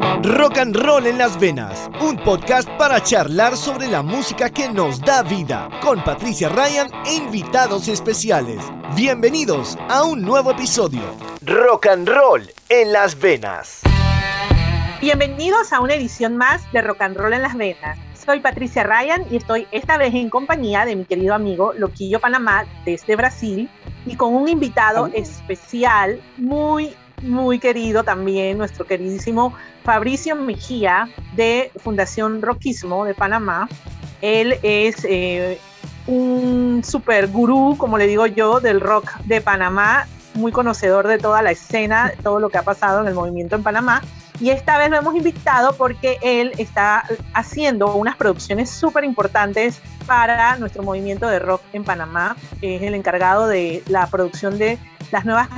Rock and Roll en las Venas, un podcast para charlar sobre la música que nos da vida, con Patricia Ryan e invitados especiales. Bienvenidos a un nuevo episodio. Rock and Roll en las Venas. Bienvenidos a una edición más de Rock and Roll en las Venas. Soy Patricia Ryan y estoy esta vez en compañía de mi querido amigo Loquillo Panamá desde Brasil y con un invitado especial muy muy querido también, nuestro queridísimo Fabricio Mejía de Fundación Rockismo de Panamá. Él es eh, un super gurú, como le digo yo, del rock de Panamá, muy conocedor de toda la escena, todo lo que ha pasado en el movimiento en Panamá. Y esta vez lo hemos invitado porque él está haciendo unas producciones súper importantes para nuestro movimiento de rock en Panamá. Es el encargado de la producción de las nuevas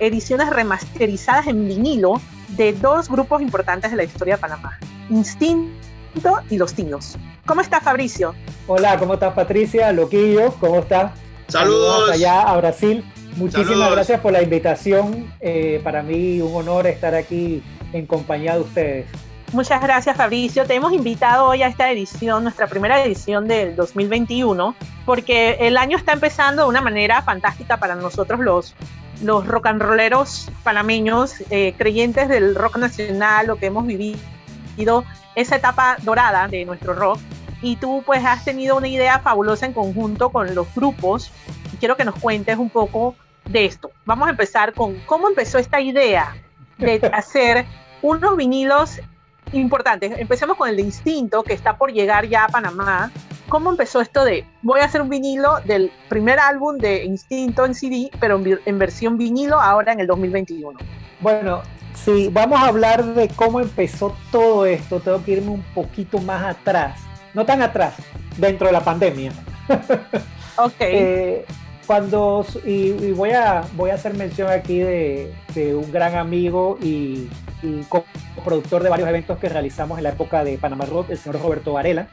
ediciones remasterizadas en vinilo de dos grupos importantes de la historia de Panamá, Instinto y Los Tinos. ¿Cómo estás, Fabricio? Hola, ¿cómo estás, Patricia? Loquillo, ¿cómo estás? Saludos. allá a Brasil. Muchísimas gracias por la invitación. Eh, para mí un honor estar aquí en compañía de ustedes. Muchas gracias Fabricio. Te hemos invitado hoy a esta edición, nuestra primera edición del 2021, porque el año está empezando de una manera fantástica para nosotros los, los rock and rolleros panameños, eh, creyentes del rock nacional, lo que hemos vivido, esa etapa dorada de nuestro rock. Y tú pues has tenido una idea fabulosa en conjunto con los grupos. Quiero que nos cuentes un poco de esto. Vamos a empezar con cómo empezó esta idea de hacer unos vinilos importantes. Empecemos con el de Instinto, que está por llegar ya a Panamá. ¿Cómo empezó esto de voy a hacer un vinilo del primer álbum de Instinto en CD, pero en, versión vinilo ahora en el 2021? Bueno, si vamos a hablar de cómo empezó todo esto, tengo que irme un poquito más atrás. No tan atrás, dentro de la pandemia. Ok. Eh, cuando, y, voy, a, voy a hacer mención aquí de, un gran amigo y, y productor de varios eventos que realizamos en la época de Panamá Rock, el señor Roberto Varela.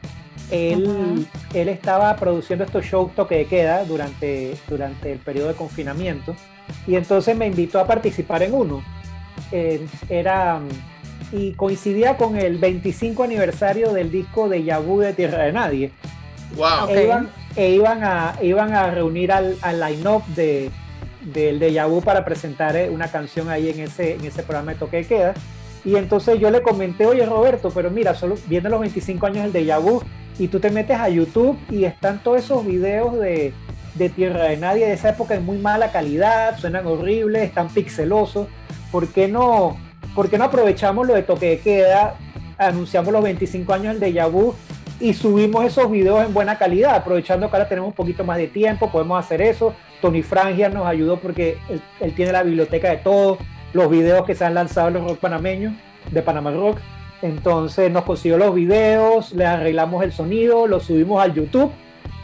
Él, él estaba produciendo estos shows toque de queda durante, durante el periodo de confinamiento y entonces me invitó a participar en uno. Eh, era y coincidía con el 25 aniversario del disco de Yabu de Tierra de Nadie. Wow. E, iban, e iban, a, iban a reunir al, al line-up de, del de Yabu para presentar eh, una canción ahí en ese, en ese programa de toque de queda. Y entonces yo le comenté, oye Roberto, pero mira, solo viendo los 25 años del de vu y tú te metes a YouTube y están todos esos videos de, de Tierra de Nadie de esa época en muy mala calidad, suenan horribles, están pixelosos. ¿Por qué no, por qué no aprovechamos lo de toque de queda, anunciamos los 25 años del de vu y subimos esos videos en buena calidad, aprovechando que ahora tenemos un poquito más de tiempo, podemos hacer eso. Tony Frangia nos ayudó porque él, tiene la biblioteca de todo, los videos que se han lanzado en los rock panameños, de Panamá Rock. Entonces nos consiguió los videos, le arreglamos el sonido, lo subimos al YouTube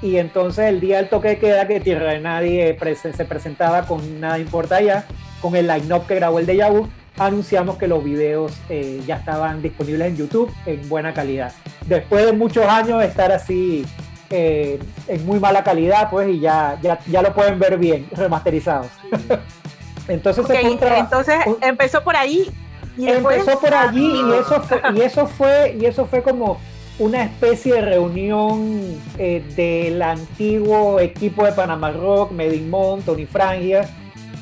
y entonces el día del toque de queda que Tierra de Nadie se presentaba con Nada Importa Ya, con el line-up que grabó el de Yahoo, anunciamos que los videos eh, ya estaban disponibles en YouTube en buena calidad. Después de muchos años de estar así eh, en muy mala calidad, pues y ya, ya, ya lo pueden ver bien, remasterizados. Entonces, entonces empezó por ahí. Y empezó por allí y eso, fue, y eso fue y eso fue como una especie de reunión eh, del antiguo equipo de Panamá Rock, Medimont, Tony Frangia,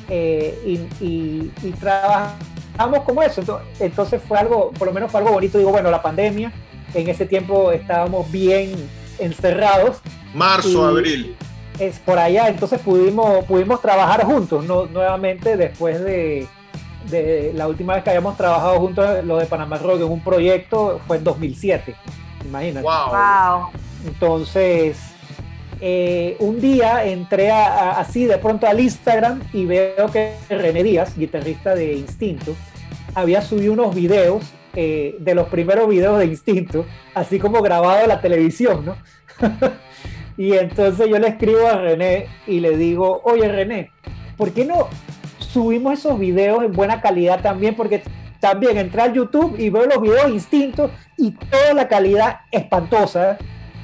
eh, y, trabajamos como eso. Entonces fue algo, por lo menos fue algo bonito. Digo, bueno, la pandemia, en ese tiempo estábamos bien encerrados. Marzo, abril es por allá, entonces pudimos, pudimos trabajar juntos, no, nuevamente después de, la última vez que habíamos trabajado juntos, lo de Panamá Rock en un proyecto fue en 2007, imagínate. Wow. Entonces, eh, un día entré así de pronto al Instagram y veo que René Díaz, guitarrista de Instinto, había subido unos videos eh, de los primeros videos de Instinto, así como grabado la televisión, ¿no? Y entonces yo le escribo a René y le digo, oye René, ¿por qué no subimos esos videos en buena calidad también? Porque también entré al YouTube y veo los videos instintos y toda la calidad espantosa.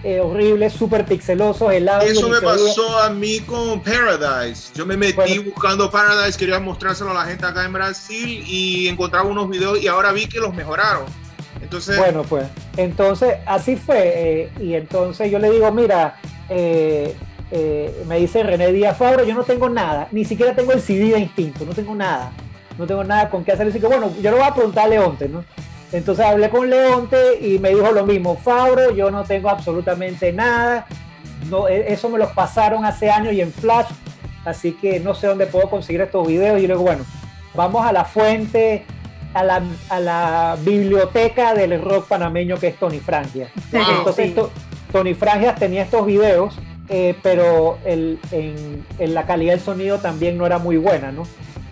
Eh, horribles, súper pixelosos, helados. Eso me pasó a mí con Paradise. Yo me metí buscando Paradise, quería mostrárselo a la gente acá en Brasil y encontraba unos videos y ahora vi que los mejoraron. Entonces, bueno, pues, entonces así fue. Eh, y entonces yo le digo, mira, eh, me dice René Díaz Fabro, yo no tengo nada, ni siquiera tengo el CD de Instinto, no tengo nada, no tengo nada con qué hacer. Así que bueno, yo lo voy a preguntar a Leonte, ¿no? Entonces hablé con Leonte y me dijo lo mismo, Fabro, yo no tengo absolutamente nada, no, e, eso me los pasaron hace años y en Flash, así que no sé dónde puedo conseguir estos videos. Y luego, bueno, vamos a la fuente, a la, a la biblioteca del rock panameño que es Tony Frangia. Entonces, Tony Frangia tenía estos videos, eh, pero el, en, en, la calidad del sonido también no era muy buena, ¿no?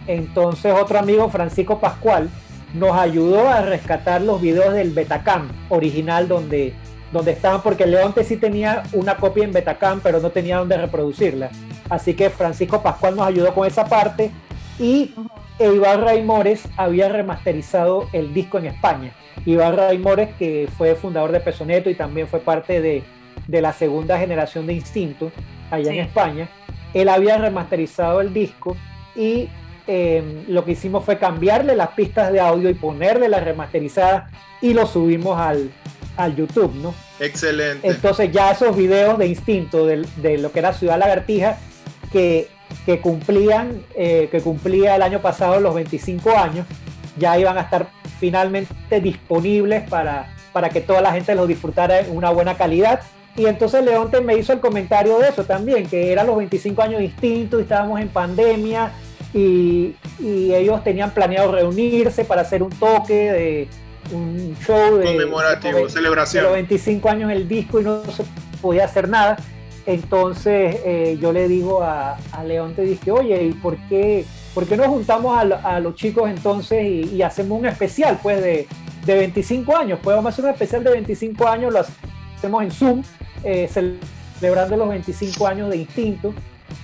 Entonces, otro amigo, Francisco Pascual, nos ayudó a rescatar los videos del Betacam original donde, donde estaban, porque Leonte sí tenía una copia en Betacam, pero no tenía donde reproducirla. Así que Francisco Pascual nos ayudó con esa parte y Iván Raimores había remasterizado el disco en España. Iván Raimores, que fue fundador de Pesoneto y también fue parte de, la segunda generación de Instinto allá en España, él había remasterizado el disco y Em, lo que hicimos fue cambiarle las pistas de audio y ponerle la remasterizada y lo subimos al, al YouTube, ¿no? Excelente. Entonces ya esos videos de instinto de, lo que era Ciudad Lagartija, que, que cumplían, eh, que cumplía el año pasado los 25 años, ya iban a estar finalmente disponibles para, para que toda la gente los disfrutara en una buena calidad. Y entonces Leonte me hizo el comentario de eso también, que eran los 25 años distintos, estábamos en pandemia, y, ellos tenían planeado reunirse para hacer un toque de un show de conmemorativo, celebración. De los 25 años el disco y no se podía hacer nada. Entonces eh, yo le digo a, a León, te dije, oye, ¿y por qué, por qué no juntamos a, los chicos entonces y, hacemos un especial pues de, de 25 años? Pues vamos a hacer un especial de 25 años, lo hacemos en Zoom, eh, celebrando los 25 años de Instinto.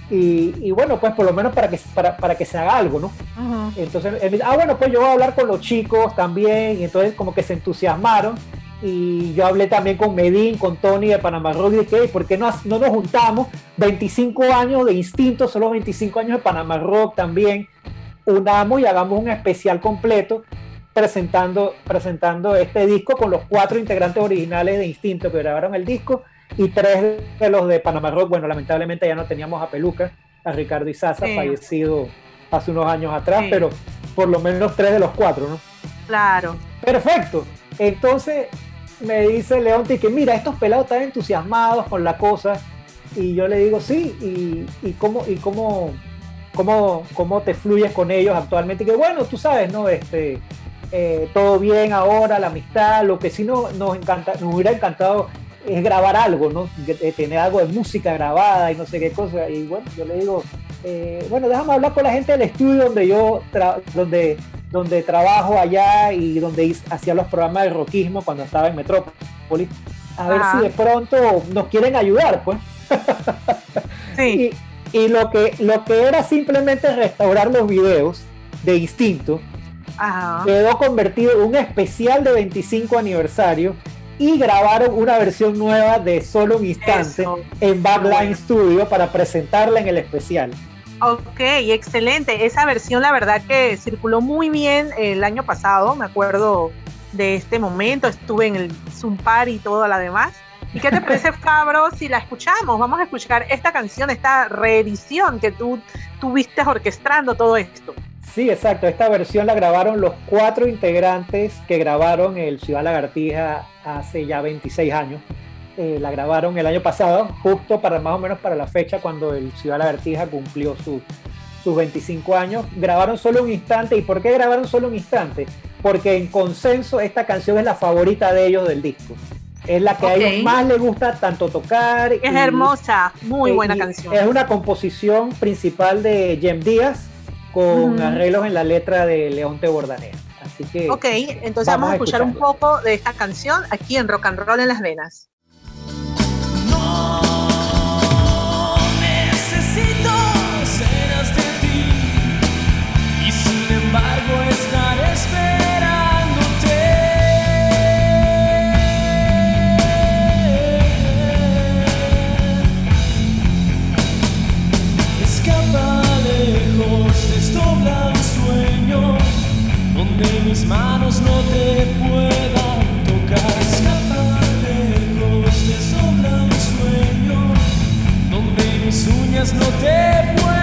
Y, bueno, pues por lo menos para que, para, para que se haga algo, ¿no? Entonces, ah, bueno, pues yo voy a hablar con los chicos también, y entonces como que se entusiasmaron. Y yo hablé también con Medín, con Tony de Panamá Rock, y dije, ¿por qué no, no nos juntamos? 25 años de instinto, solo 25 años de Panamá Rock también. Unamos y hagamos un especial completo presentando, presentando este disco con los cuatro integrantes originales de Instinto que grabaron el disco y tres de los de Panamá Rock, bueno, lamentablemente ya no teníamos a Peluca, a Ricardo Izaza, fallecido hace unos años atrás, pero por lo menos tres de los cuatro, ¿no? Claro. Perfecto. Entonces me dice Leonti que mira, estos pelados están entusiasmados con la cosa. Y yo le digo, sí, y, y cómo, y cómo, cómo, cómo te fluyes con ellos actualmente. Y que bueno, tú sabes, ¿no? Este, eh, todo bien ahora, la amistad, lo que sí no, nos, encanta, nos hubiera encantado es grabar algo, ¿no? Tener algo de música grabada y no sé qué cosa. Y bueno, yo le digo, eh, bueno, déjame hablar con la gente del estudio donde yo, donde, donde trabajo allá y donde hacía los programas de rockismo cuando estaba en Metrópolis. A ver si de pronto nos quieren ayudar, pues. Sí. y, lo, que, lo que era simplemente restaurar los videos de Instinto, quedó convertido en un especial de 25 aniversario y grabaron una versión nueva de solo un instante en Backline Studio para presentarla en el especial. Ok, excelente. Esa versión la verdad que circuló muy bien el año pasado, me acuerdo de este momento, estuve en el Zoom Party y todo lo demás. ¿Y qué te parece, Fabro, si la escuchamos? Vamos a escuchar esta canción, esta reedición que tú tuviste orquestando todo esto. Sí, exacto. Esta versión la grabaron los cuatro integrantes que grabaron el Ciudad Lagartija hace ya 26 años. Eh, la grabaron el año pasado, justo para más o menos para la fecha cuando el Ciudad Lagartija cumplió su, sus 25 años. Grabaron solo un instante. ¿Y por qué grabaron solo un instante? Porque en consenso esta canción es la favorita de ellos del disco. Es la que a ellos más les gusta tanto tocar. Es hermosa, muy buena canción. Es una composición principal de Jem Díaz con arreglos en la letra de León Te Bordanea. Así que. Ok, entonces vamos, a escuchar un poco de esta canción aquí en Rock and Roll en las Venas. manos no te puedan tocar. Escapa lejos, te sobra un sueño donde mis uñas no te puedan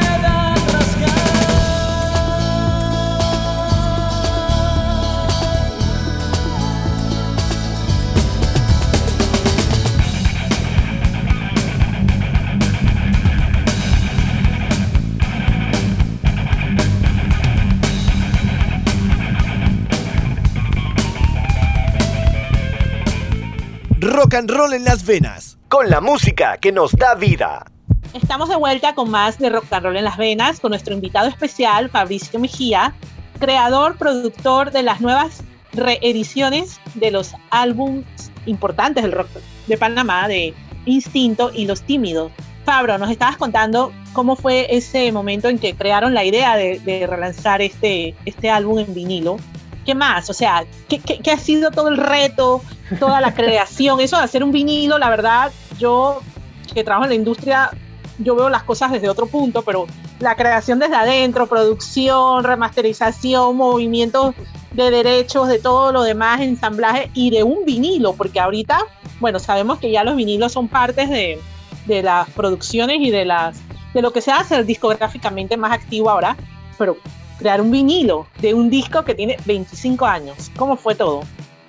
rock and roll en las venas, con la música que nos da vida. Estamos de vuelta con más de Rock and Roll en las venas con nuestro invitado especial, Fabricio Mejía, creador, productor de las nuevas reediciones de los álbumes importantes del rock de Panamá, de Instinto y Los Tímidos. Fabro, nos estabas contando cómo fue ese momento en que crearon la idea de, relanzar este, este álbum en vinilo. ¿Qué más? O sea, ¿qué, ¿qué, qué, ha sido todo el reto, toda la creación? Eso de hacer un vinilo, la verdad, yo que trabajo en la industria, yo veo las cosas desde otro punto, pero la creación desde adentro, producción, remasterización, movimientos de derechos, de todo lo demás, ensamblaje y de un vinilo, porque ahorita, bueno, sabemos que ya los vinilos son partes de, de las producciones y de, las, de lo que se hace discográficamente más activo ahora, pero crear un vinilo de un disco que tiene 25 años, ¿cómo fue todo?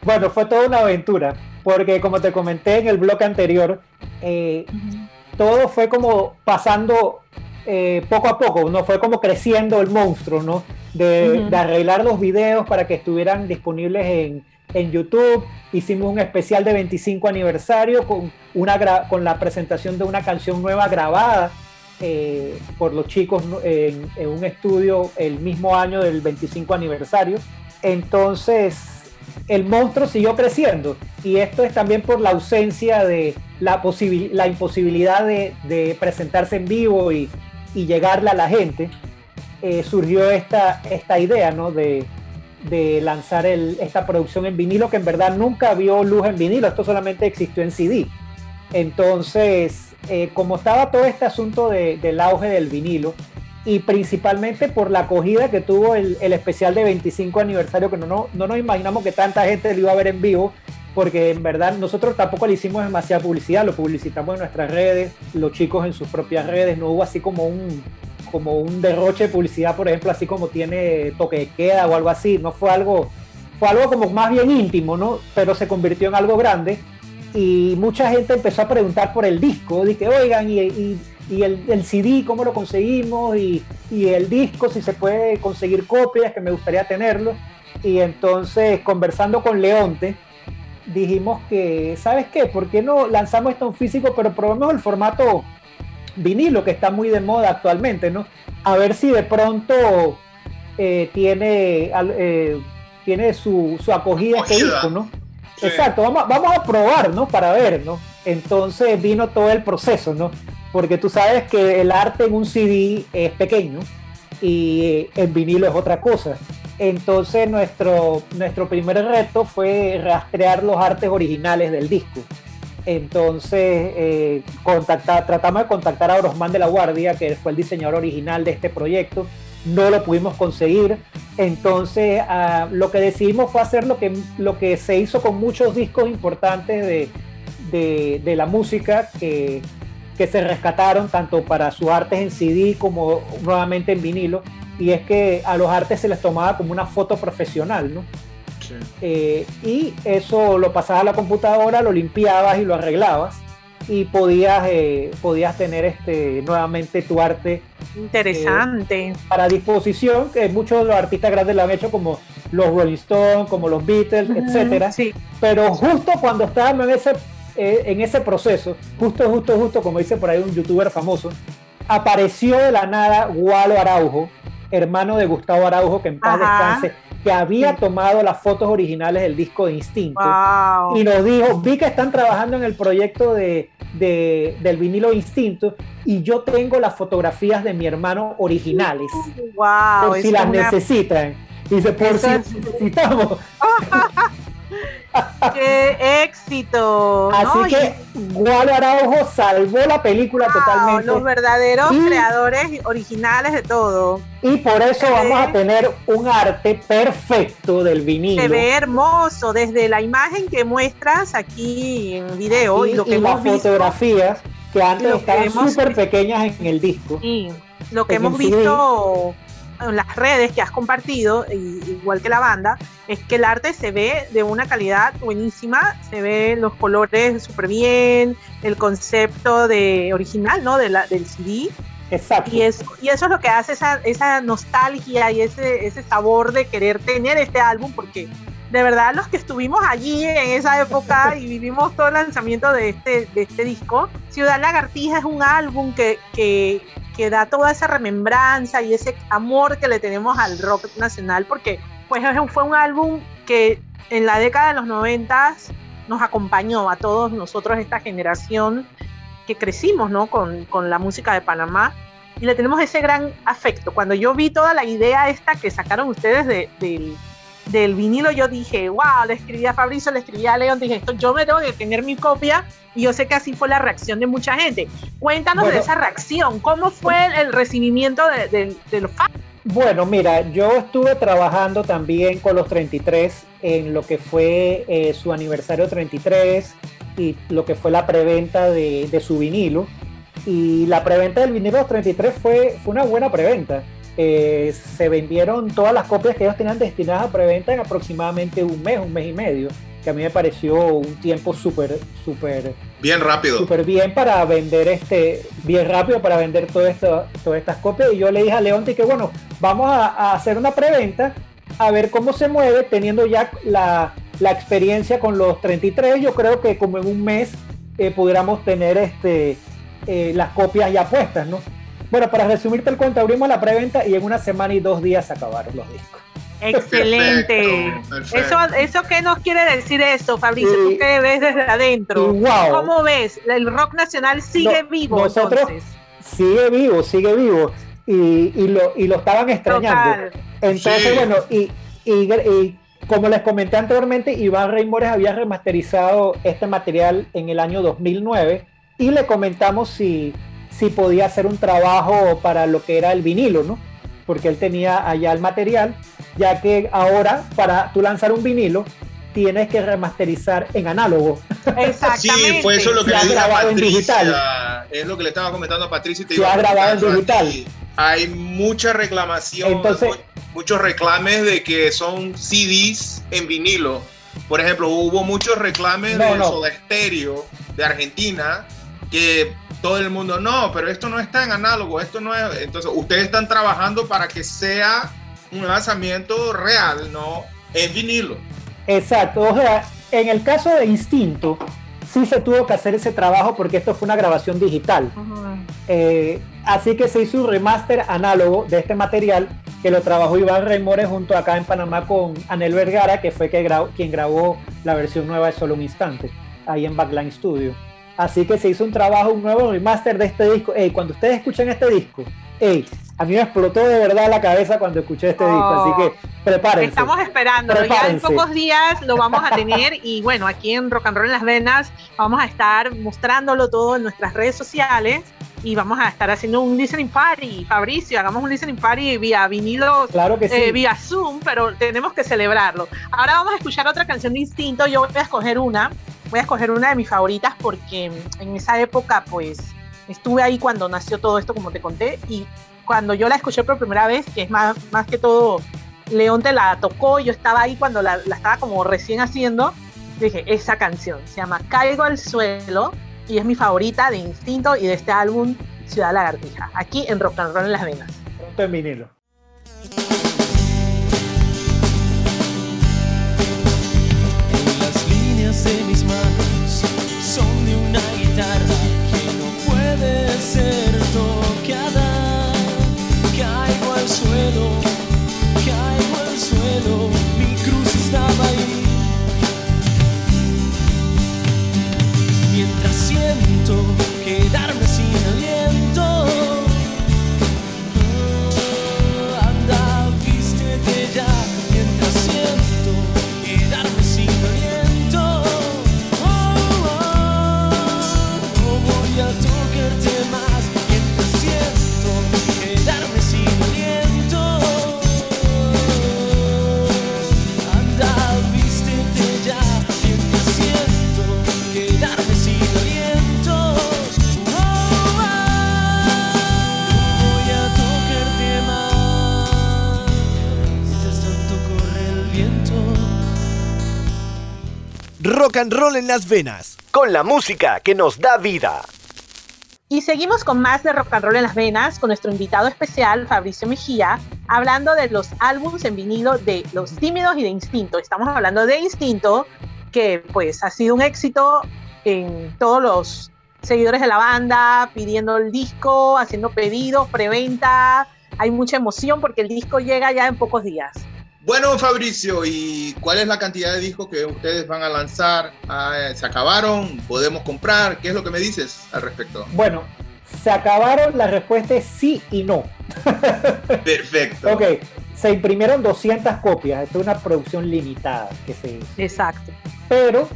Bueno, fue toda una aventura, porque como te comenté en el blog anterior, eh, uh -huh. todo fue como pasando eh, poco a poco, ¿no? Fue como creciendo el monstruo, ¿no? De, uh -huh. de arreglar los videos para que estuvieran disponibles en, en, YouTube. Hicimos un especial de 25 aniversario con, una con la presentación de una canción nueva grabada eh, por los chicos en, en, un estudio el mismo año del 25 aniversario. Entonces, el monstruo siguió creciendo y esto es también por la ausencia de la, la imposibilidad de, presentarse en vivo y, llegarle a la gente. Eh, surgió esta, esta idea ¿no? de, lanzar esta producción en vinilo que en verdad nunca vio luz en vinilo, esto solamente existió en CD. Entonces, eh, como estaba todo este asunto de, del auge del vinilo, y principalmente por la acogida que tuvo el, el especial de 25 aniversario, que no, no, no, nos imaginamos que tanta gente lo iba a ver en vivo, porque en verdad nosotros tampoco le hicimos demasiada publicidad, lo publicitamos en nuestras redes, los chicos en sus propias redes, no hubo así como un, como un derroche de publicidad, por ejemplo, así como tiene toque de queda o algo así, no fue algo, fue algo como más bien íntimo, ¿no? Pero se convirtió en algo grande y mucha gente empezó a preguntar por el disco, dije, oigan, y, y y el, el, CD, cómo lo conseguimos, y, y, el disco, si se puede conseguir copias, que me gustaría tenerlo. Y entonces, conversando con Leonte, dijimos que, ¿sabes qué? ¿Por qué no lanzamos esto en físico, pero probemos el formato vinilo, que está muy de moda actualmente, ¿no? A ver si de pronto eh, tiene, eh, tiene su, su acogida este disco, ¿no? Sí. Exacto, vamos, vamos a probar, ¿no? Para ver, ¿no? Entonces vino todo el proceso, ¿no? Porque tú sabes que el arte en un CD es pequeño y en vinilo es otra cosa. Entonces nuestro, nuestro primer reto fue rastrear los artes originales del disco. Entonces eh, contactar, tratamos de contactar a Orosman de la Guardia, que fue el diseñador original de este proyecto. No lo pudimos conseguir. Entonces uh, lo que decidimos fue hacer lo que, lo que se hizo con muchos discos importantes de, de, de la música, que que se rescataron tanto para sus artes en CD como nuevamente en vinilo, y es que a los artes se les tomaba como una foto profesional, ¿no? Sí. Eh, y eso lo pasabas a la computadora, lo limpiabas y lo arreglabas, y podías, eh, podías tener este, nuevamente tu arte. Interesante. Eh, para disposición, que muchos de los artistas grandes lo han hecho, como los Rolling Stones, como los Beatles, uh -huh, etcétera. Sí. Pero justo cuando estábamos en ese eh, en ese proceso, justo, justo, justo, como dice por ahí un youtuber famoso, apareció de la nada Gualo Araujo, hermano de Gustavo Araujo, que en paz Ajá. descanse, que había tomado las fotos originales del disco de Instinto wow. y nos dijo, vi que están trabajando en el proyecto de, de, del vinilo Instinto y yo tengo las fotografías de mi hermano originales, wow, por si las una... necesitan. Dice, por Eso si es... necesitamos. ¡Qué éxito! Así ¿no? que Gualo Araujo salvó la película wow, totalmente. Los verdaderos y, creadores originales de todo. Y por eso vamos a tener un arte perfecto del vinilo. Se ve hermoso, desde la imagen que muestras aquí en video y, y lo que y las fotografías que antes estaban súper pequeñas en el disco. Sí, lo que hemos visto en las redes que has compartido, igual que la banda, es que el arte se ve de una calidad buenísima, se ven los colores súper bien, el concepto de original, ¿no? De la, del CD. Exacto. Y eso, y eso es lo que hace esa, esa nostalgia y ese, ese sabor de querer tener este álbum, porque de verdad los que estuvimos allí en esa época y vivimos todo el lanzamiento de este, de este disco, Ciudad Lagartija es un álbum que, que, que da toda esa remembranza y ese amor que le tenemos al rock nacional, porque pues fue un álbum que en la década de los 90 nos acompañó a todos nosotros, esta generación que crecimos ¿no? con, con la música de Panamá y le tenemos ese gran afecto. Cuando yo vi toda la idea esta que sacaron ustedes de, del, del vinilo, yo dije, wow, le escribí a Fabricio, le escribí a León, dije, esto yo me tengo que tener mi copia y yo sé que así fue la reacción de mucha gente. Cuéntanos Bueno. de esa reacción, ¿cómo fue el, el recibimiento de, de- de los fans? Bueno, mira, yo estuve trabajando también con los 33 en lo que fue eh, su aniversario 33 y lo que fue la preventa de, de su vinilo. Y la preventa del vinilo de los 33 fue, fue una buena preventa. Eh, se vendieron todas las copias que ellos tenían destinadas a preventa en aproximadamente un mes, un mes y medio, que a mí me pareció un tiempo súper, súper Bien rápido. súper bien para vender este, bien rápido para vender todo esto, todas estas copias. Y yo le dije a Leonti que bueno, vamos a, a hacer una preventa, a ver cómo se mueve, teniendo ya la, la experiencia con los 33. Yo creo que como en un mes eh, pudiéramos tener este, eh, las copias ya puestas, ¿no? Bueno, para resumirte el cuento, abrimos la preventa y en una semana y dos días se acabaron los discos. Excelente. Perfecto, perfecto. Eso, ¿Eso qué nos quiere decir eso, Fabricio? Y- ¿Tú qué ves desde adentro? wow. ¿Cómo ves? ¿El rock nacional sigue No, vivo nosotros- entonces? Sigue vivo, sigue vivo. Y, y lo, y lo estaban extrañando. Total. Entonces, Sí. bueno, y, y- y como les comenté anteriormente, Iván Reimores había remasterizado este material en el año 2009 y le comentamos si, si podía hacer un trabajo para lo que era el vinilo, ¿no? Porque él tenía allá el material, ya que ahora para tú lanzar un vinilo tienes que remasterizar en análogo. Exactamente. Sí, fue eso lo que Se le dije a grabado en Patricia. digital. Es lo que le estaba comentando a Patricia. y te Se ha grabado en digital. Hay mucha reclamación, Entonces- mu- muchos reclames de que son CDs en vinilo. Por ejemplo, hubo muchos reclames No, de no. Soda Stereo de Argentina que todo el mundo, no, pero esto no está en análogo, esto no es. Entonces, ustedes están trabajando para que sea un lanzamiento real, no en vinilo. Exacto, o sea, en el caso de Instinto, sí se tuvo que hacer ese trabajo porque esto fue una grabación digital. Ujú. Eh, así que se hizo un remaster análogo de este material que lo trabajó Iván Reimores junto acá en Panamá con Anel Vergara, que fue que quien grabó la versión nueva de Solo un Instante, ahí en Backline Studio. Así que se hizo un trabajo, un nuevo remaster de este disco. Ey, cuando ustedes escuchan este disco, ey, a mí me explotó de verdad la cabeza cuando escuché este disco, Oh. así que prepárense. Estamos esperándolo. Ya en pocos días lo vamos a tener y bueno, aquí en Rock and Roll en las Venas vamos a estar mostrándolo todo en nuestras redes sociales y vamos a estar haciendo un listening party. Fabricio, hagamos un listening party vía vinilo, Claro que sí. eh, vía Zoom, pero tenemos que celebrarlo. Ahora vamos a escuchar otra canción de Instinto. Yo voy a escoger una. Voy a escoger una de mis favoritas porque en esa época, pues, estuve ahí cuando nació todo esto, como te conté, y cuando yo la escuché por primera vez, que es más, más que todo, León te la tocó, yo estaba ahí cuando la, la estaba como recién haciendo, dije, esa canción se llama Caigo al suelo y es mi favorita de Instinto y de este álbum Ciudad Lagartija, aquí en Rock and Roll en las venas. Pronto en vinilo. En las líneas de mis manos son de una guitarra que no puede ser tocada. Caigo al suelo, caigo al suelo, quedarme sin aliento. Ah, Anda, vístete ya mientras siento quedarme sin aliento. Oh, oh, no voy a tocarte más Rock and roll en las venas, con la música que nos da vida. Y seguimos con más de rock and roll en las venas con nuestro invitado especial Fabricio Mejía, hablando de los álbumes en vinilo de Los Tímidos y de Instinto. Estamos hablando de Instinto, que pues ha sido un éxito en todos los seguidores de la banda, pidiendo el disco, haciendo pedidos, preventa. Hay mucha emoción porque el disco llega ya en pocos días. Bueno, Fabricio, ¿y cuál es la cantidad de discos que ustedes van a lanzar? Ah, ¿Se acabaron? ¿Podemos comprar? ¿Qué es lo que me dices al respecto? Bueno, se acabaron, la respuesta es sí y no. Perfecto. ok, se imprimieron 200 copias, esto es una producción limitada que se hizo. Exacto. Pero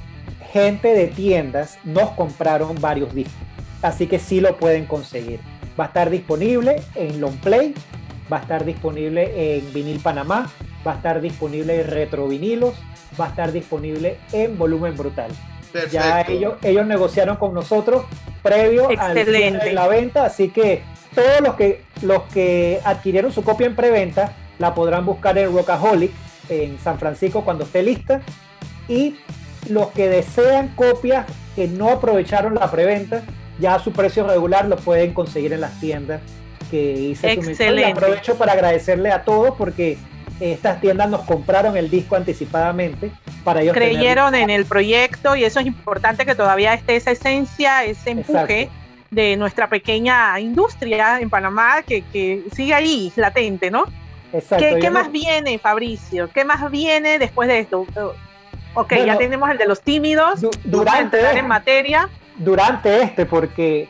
gente de tiendas nos compraron varios discos, así que sí lo pueden conseguir. Va a estar disponible en Longplay, va a estar disponible en Vinil Panamá, va a estar disponible en retrovinilos, va a estar disponible en volumen brutal. Perfecto. Ya ellos, ellos negociaron con nosotros previo Excelente. de la venta, así que todos los que, los que adquirieron su copia en preventa la podrán buscar en Rockaholic en San Francisco cuando esté lista y los que desean copias que no aprovecharon la preventa ya a su precio regular lo pueden conseguir en las tiendas que hice su mención. Y Excelente. aprovecho para agradecerle a todos porque estas tiendas nos compraron el disco anticipadamente para ellos. Creyeron en el proyecto y eso es importante que todavía esté esa esencia, ese empuje Exacto. de nuestra pequeña industria en Panamá que, que sigue ahí, latente, ¿no? Exacto, ¿Qué, más viene, Fabricio? ¿Qué más viene después de esto? Ok, Bueno, ya tenemos el de los tímidos. du- Vamos a durante en materia. durante este, porque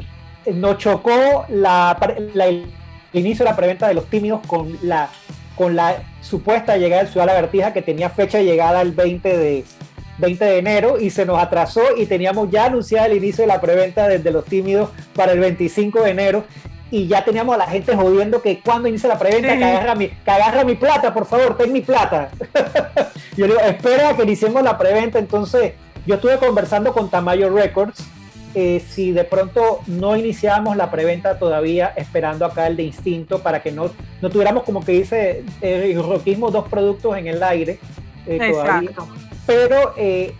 nos chocó la, la- el inicio de la preventa de los tímidos con la, con la supuesta llegada del Ciudad Lagartija que tenía fecha de llegada el 20 de, 20 de enero y se nos atrasó y teníamos ya anunciado el inicio de la preventa desde los tímidos para el 25 de enero y ya teníamos a la gente jodiendo que cuando inicia la preventa Sí. que, agarra mi, que agarra mi plata, por favor, ten mi plata. yo digo, espera a que iniciemos la preventa, entonces yo estuve conversando con Tamayo Records eh, si de pronto no iniciábamos la preventa todavía esperando acá el de Instinto para que no, no tuviéramos como que dice eh, el rockismo dos productos en el aire eh, todavía. Pero eh,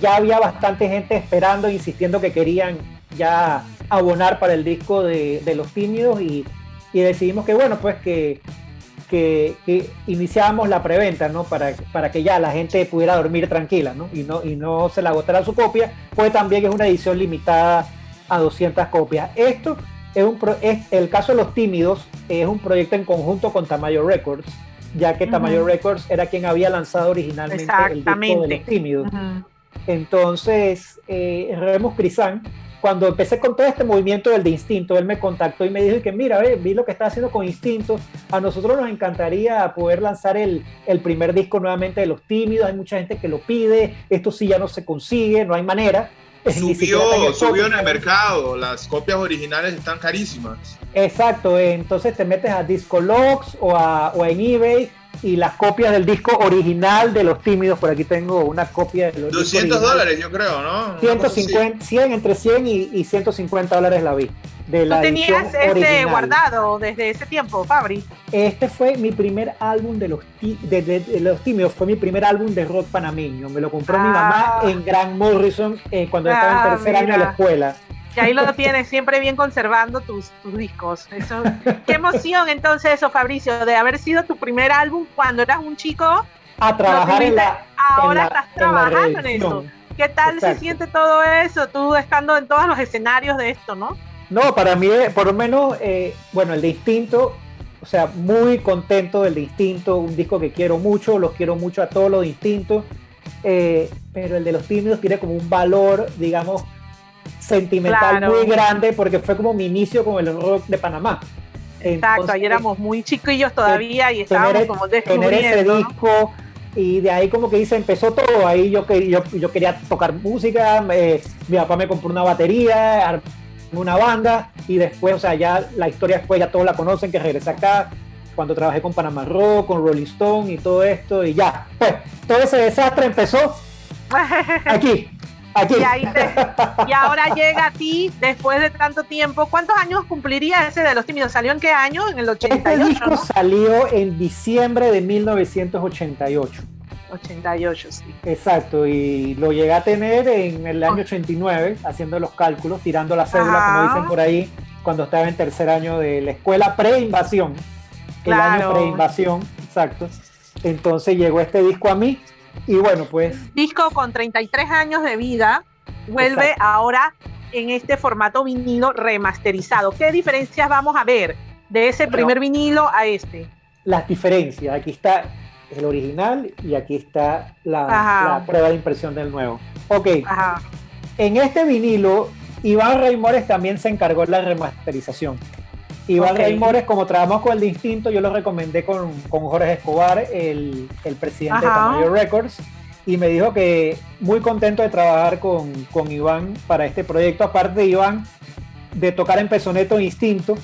ya había bastante gente esperando, insistiendo que querían ya abonar para el disco de, de Los Tímidos y, y decidimos que bueno, pues que, que, que iniciábamos la preventa, ¿no? Para, para que ya la gente pudiera dormir tranquila, ¿no? Y no, y no se le agotara su copia, pues también es una edición limitada a 200 copias. Esto es, un pro- es el caso de Los Tímidos, es un proyecto en conjunto con Tamayo Records, ya que Tamayo. Records era quien había lanzado originalmente el disco de. Los Tímidos. Ujú. Entonces, eh, Remus Crisan, cuando empecé con todo este movimiento del de Instinto, él me contactó y me dijo que mira, ve, vi lo que está haciendo con Instinto, a nosotros nos encantaría poder lanzar el, el primer disco nuevamente de Los Tímidos, hay mucha gente que lo pide, esto sí ya no se consigue, no hay manera. Subió, en subió en el mercado, las copias originales están carísimas. Exacto, eh, entonces te metes a Discologs o, a, o en eBay y las copias del disco original de Los Tímidos, por aquí tengo una copia de los 200 dólares, yo creo, ¿no? Una cosa así. 150, 100, entre 100 y, y 150 dólares la vi. De Tú la tenías edición ese original. guardado desde ese tiempo, Fabri. Este fue mi primer álbum de los, ti- de, de- de los tímidos, fue mi primer álbum de rock panameño. Me lo compró mi Ah. mamá en Grand Morrison eh, cuando estaba Ah, en tercer año de la escuela. Y ahí lo tienes, siempre bien conservando tus, tus discos. Eso, qué emoción entonces eso, Fabricio, de haber sido tu primer álbum cuando eras un chico. A trabajar en la. Ahora en la- estás trabajando en eso. ¿Qué tal Exacto. se siente todo eso? Tú estando en todos los escenarios de esto, ¿no? No, para mí, eh, por lo menos, eh, bueno, el de Instinto, o sea, muy contento del de Instinto, un disco que quiero mucho, los quiero mucho a todos los de Instinto, eh, pero el de los tímidos tiene como un valor, digamos, sentimental Claro. muy grande porque fue como mi inicio con el rock de Panamá. Exacto, Entonces, ahí éramos muy chiquillos todavía y estábamos tener, como tener ese descubriendo. disco y de ahí como que dice empezó todo ahí yo yo, yo quería tocar música eh, mi papá me compró una batería una banda y después o sea ya la historia después ya todos la conocen que regresé acá cuando trabajé con Panamá Rock con Rolling Stone y todo esto y ya pues todo ese desastre empezó aquí Y, ahí te- y ahora llega a ti después de tanto tiempo. ¿Cuántos años cumpliría ese de los tímidos? ¿Salió en qué año? En el este 88, disco ¿no? salió en diciembre de 1988 88, sí. Exacto, y lo llegué a tener en el año 89, haciendo los cálculos, tirando la cédula, Ajá. como dicen por ahí, cuando estaba en tercer año de la escuela pre-invasión. El año pre-invasión, exacto. Entonces llegó este disco a mí y bueno, pues Disco con 33 años de vida, vuelve Exacto. ahora en este formato vinilo remasterizado. ¿Qué diferencias vamos a ver de ese Bueno. primer vinilo a este? las diferencias. Aquí está el original y aquí está la, prueba de impresión del nuevo. Ok, Ajá. en este vinilo, Iván Reimores también se encargó de la remasterización. Iván Ok. Reimores, como trabajamos con el de Instinto, yo lo recomendé con, con Jorge Escobar, el, el presidente Ajá. de Tamayo Records, y me dijo que muy contento de trabajar con, con Iván para este proyecto. Aparte de Iván, de tocar en Pesoneto Instinto,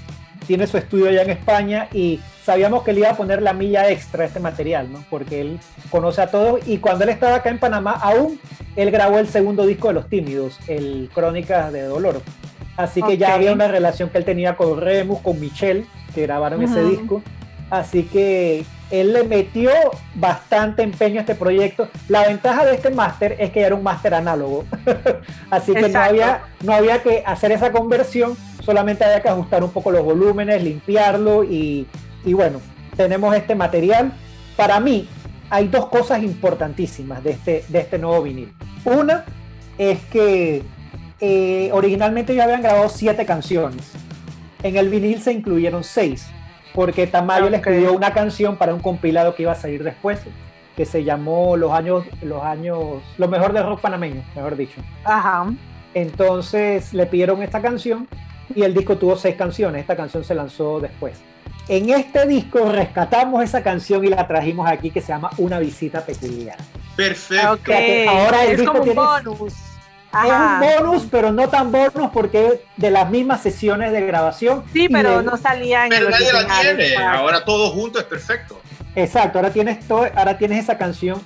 tiene su estudio allá en España y sabíamos que le iba a poner la milla extra a este material, ¿no? Porque él conoce a todos y cuando él estaba acá en Panamá, aún él grabó el segundo disco de Los Tímidos, el Crónicas de Dolor. Así que ya había una relación que él tenía con Remus, con Michelle, que grabaron ese disco. Así que él le metió bastante empeño a este proyecto. La ventaja de este máster es que era un máster análogo. Así que no había, no había que hacer esa conversión, solamente había que ajustar un poco los volúmenes, limpiarlo y, y bueno, tenemos este material. Para mí hay dos cosas importantísimas de este, de este nuevo vinil. Una es que eh, originalmente ya habían grabado siete canciones. En el vinil se incluyeron seis, porque Tamayo le Ok. escribió una canción para un compilado que iba a salir después, que se llamó Los años, los años, lo mejor del rock panameño, mejor dicho. Ajá. Entonces le pidieron esta canción y el disco tuvo seis canciones. Esta canción se lanzó después. En este disco rescatamos esa canción y la trajimos aquí que se llama Una visita peculiar. Perfecto. Que ahora el es disco como un tiene- bonus. Ajá. Es un bonus, pero no tan bonus porque es de las mismas sesiones de grabación. Sí, pero de- no salía en Pero el nadie la original, tiene. exacto. Ahora todo junto es perfecto. Exacto, ahora tienes, to- ahora tienes esa canción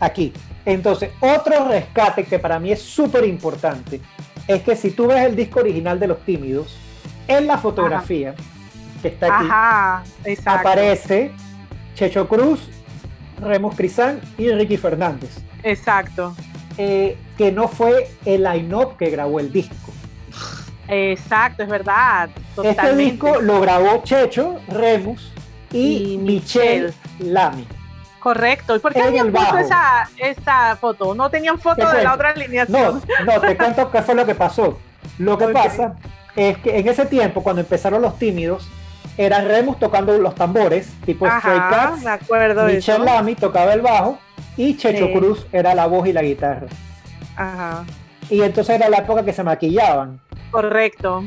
aquí. Entonces, otro rescate que para mí es súper importante es que si tú ves el disco original de Los Tímidos, en la fotografía que está aquí, Ajá, aparece Checho Cruz, Remus Crisán y Ricky Fernández, Exacto. eh, que no fue el line-up que grabó el disco. Exacto, es verdad. Este disco lo grabó Checho, Remus y, Y Michelle Lamy. Correcto. ¿Y por qué habían puesto esa, esa foto? No tenían foto de la otra alineación. No, no, te cuento qué fue lo que pasó. Lo que pasa es que en ese tiempo, cuando empezaron los tímidos, era Remus tocando los tambores, tipo Stray Ajá, Cats, me acuerdo Michelle. Lamy tocaba el bajo y Checho Sí. Cruz era la voz y la guitarra. Ajá, Y entonces era la época que se maquillaban. correcto.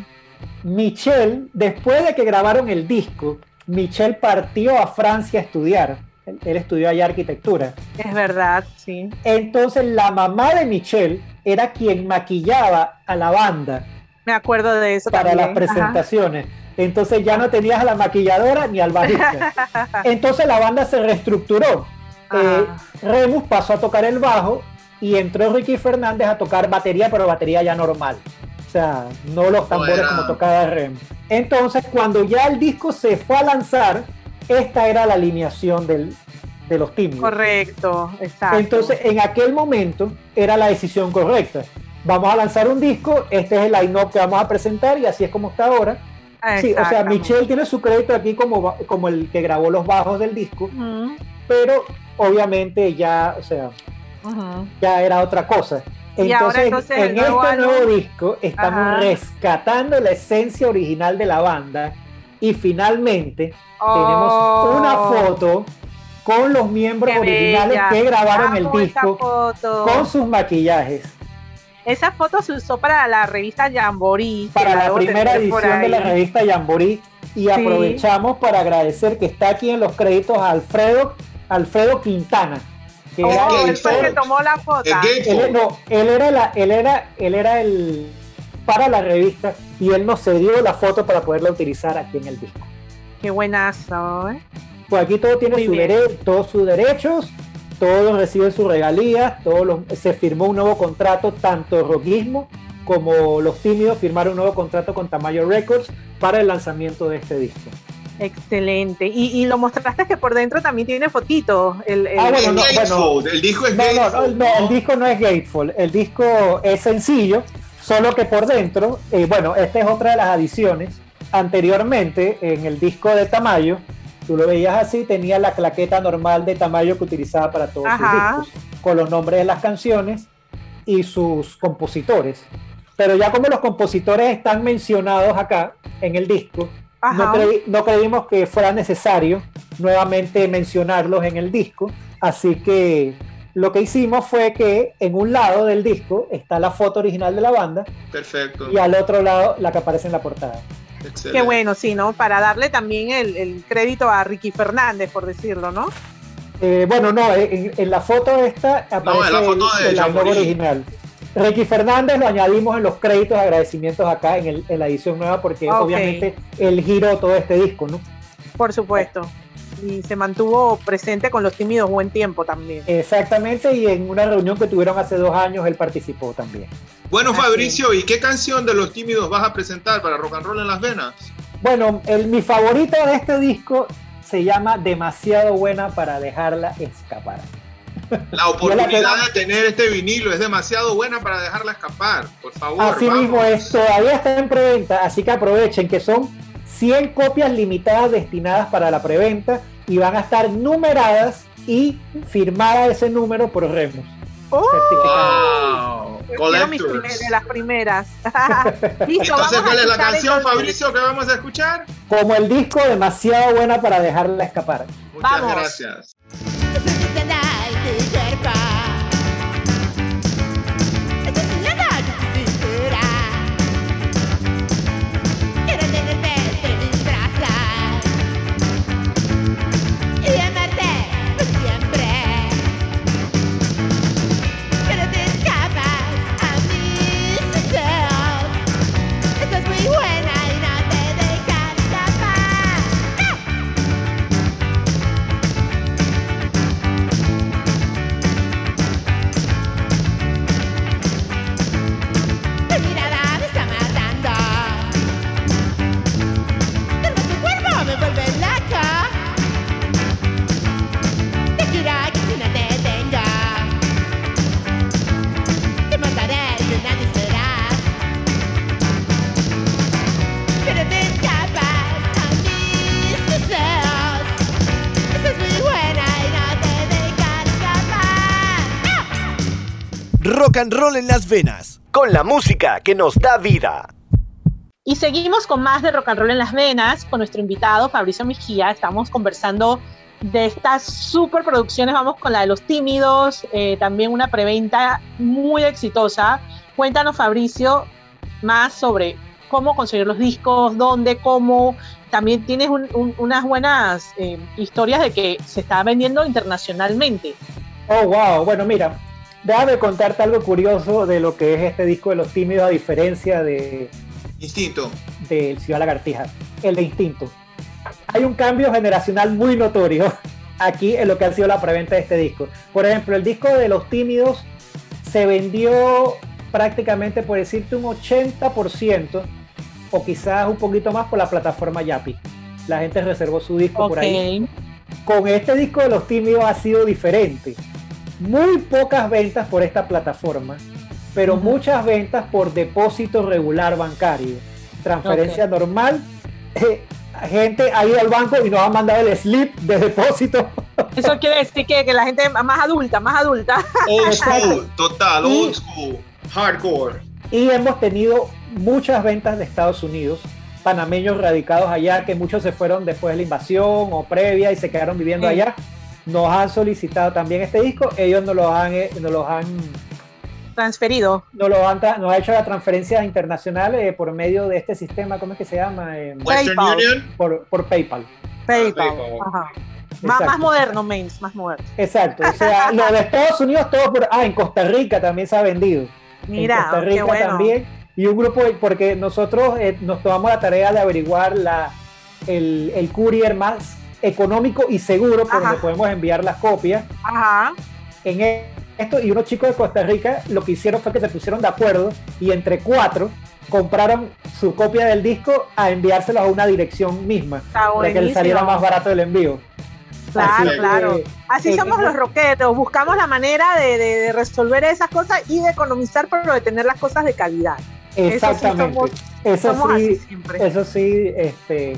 Michelle, después de que grabaron el disco, Michelle partió a Francia a estudiar. Él, él estudió allá arquitectura. Es verdad, sí. Entonces la mamá de Michelle era quien maquillaba a la banda Me acuerdo de eso para las. Ajá. presentaciones. Entonces ya no tenías a la maquilladora ni al bajista. Entonces la banda se reestructuró. Eh. Remus pasó a tocar el bajo y entró Ricky Fernández a tocar batería, pero batería ya normal. O sea, no los tambores como tocaba Remus. Entonces, cuando ya el disco se fue a lanzar, esta era la alineación del, de los tímidos. Correcto, exacto. Entonces, en aquel momento era la decisión correcta. Vamos a lanzar un disco, este es el line-up que vamos a presentar y así es como está ahora. Sí, o sea. Michelle tiene su crédito aquí como, como el que grabó los bajos del disco, pero obviamente ya, o sea, ya era otra cosa. Y ahora, entonces, en este nuevo disco estamos Ajá. rescatando la esencia original de la banda y finalmente tenemos Oh, una foto con los miembros qué originales bella. que grabaron el Amo disco con sus maquillajes. Esa foto se usó para la revista Jamboree. para la primera edición de la revista Jamboree y aprovechamos para agradecer que está aquí en los créditos a Alfredo, Alfredo Quintana. Que Oh, era el que tomó la foto. Él, no, él era la, él era, él era el para la revista y él nos cedió la foto para poderla utilizar aquí en el disco. Qué buenazo, ¿eh? Pues aquí todo tiene su dere- todos sus derechos, todos reciben sus regalías, todos los- se firmó un nuevo contrato, tanto Rockismo como Los Tímidos firmaron un nuevo contrato con Tamayo Records para el lanzamiento de este disco. Excelente. Y, y lo mostraste que por dentro también tiene fotitos. El, el- Ah, bueno, El no, Gatefold, el disco es No, no, no, el disco no es Gatefold, el disco es sencillo, solo que por dentro, eh, bueno, esta es otra de las adiciones, anteriormente en el disco de Tamayo, tú lo veías así, tenía la claqueta normal de Tamayo que utilizaba para todos Ajá. sus discos, con los nombres de las canciones y sus compositores. Pero ya como los compositores están mencionados acá en el disco, no, Ajá. creí- no creímos que fuera necesario nuevamente mencionarlos en el disco, así que lo que hicimos fue que en un lado del disco está la foto original de la banda Perfecto. y al otro lado la que aparece en la portada. Excelente. Qué bueno, sí, ¿no? Para darle también el, el crédito a Ricky Fernández, por decirlo, ¿no? Eh, bueno, no, en, en la foto esta aparece en la foto el, de original. Ricky Fernández lo añadimos en los créditos de agradecimientos acá en, el- en la edición nueva porque Ok. obviamente él giró todo este disco, ¿no? Por supuesto. Y se mantuvo presente con los tímidos buen tiempo también. Exactamente, y en una reunión que tuvieron hace dos años él participó también. Bueno, Así Fabricio, ¿y qué canción de Los Tímidos vas a presentar para Rock and Roll en las Venas? Bueno, el, mi favorito de este disco se llama Demasiado buena para dejarla escapar. La oportunidad de tener este vinilo es demasiado buena para dejarla escapar. Por favor, Así vamos. mismo es, todavía está en preventa, así que aprovechen que son 100 copias limitadas destinadas para la preventa y van a estar numeradas y firmada ese número por Remus. ¡Oh! certificado. Wow, collectors. de las primeras. Listo, Entonces, ¿cuál es la canción. Fabricio, que vamos a escuchar? Como el disco demasiado buena para dejarla escapar. Muchas Vamos. gracias. Rock and roll en las venas, con la música que nos da vida. Y seguimos con más de rock and roll en las venas con nuestro invitado Fabricio Mejía. Estamos conversando de estas super producciones. Vamos con la de los tímidos, eh, también una preventa muy exitosa. Cuéntanos, Fabricio, más sobre cómo conseguir los discos, dónde, cómo. También tienes un- un- unas buenas eh, historias de que se está vendiendo internacionalmente. Oh, wow. Bueno, mira, déjame contarte algo curioso de lo que es este disco de los tímidos, a diferencia de, Instinto. de Ciudad Lagartija, el de Instinto. Hay un cambio generacional muy notorio aquí en lo que ha sido la preventa de este disco. Por ejemplo, el disco de Los Tímidos se vendió prácticamente, por decirte, un 80% o quizás un poquito más por la plataforma Yapi. La gente reservó su disco por ahí. Ok. Con este disco de Los Tímidos ha sido diferente. Muy pocas ventas por esta plataforma, pero muchas ventas por depósito regular bancario. Transferencia normal. eh, gente ha ido al banco y nos ha mandado el slip de depósito. Eso quiere decir que, que la gente más adulta, más adulta. Old Exacto. school, total, Y- old school, hardcore. Y hemos tenido muchas ventas de Estados Unidos, panameños radicados allá, que muchos se fueron después de la invasión o previa y se quedaron viviendo Sí. allá. Nos han solicitado también este disco, ellos nos los han, eh, nos los han Transferido. nos, lo han nos ha hecho la transferencia internacional eh, por medio de este sistema, ¿cómo es que se llama? Eh, PayPal. Union. por, por PayPal. PayPal. PayPal. Ajá. Más, moderno, Mains, más moderno. Exacto. O sea, lo de Estados Unidos, todo por. Ah, en Costa Rica también se ha vendido. en Mira, Costa qué Rica bueno. también. Y un grupo, de- porque nosotros eh, nos tomamos la tarea de averiguar la, el, el courier más económico y seguro por Ajá. donde podemos enviar las copias. Ajá. En e- esto, y unos chicos de Costa Rica lo que hicieron fue que se pusieron de acuerdo y entre cuatro compraron su copia del disco a enviárselos a una dirección misma para que les saliera más barato el envío. Claro, Así que, claro. Así eh, somos eh, los rockeros. Buscamos la manera de, de- de resolver esas cosas y de economizar, pero de tener las cosas de calidad. Eso sí Exactamente. somos Eso Somos así sí, siempre. eso sí, este,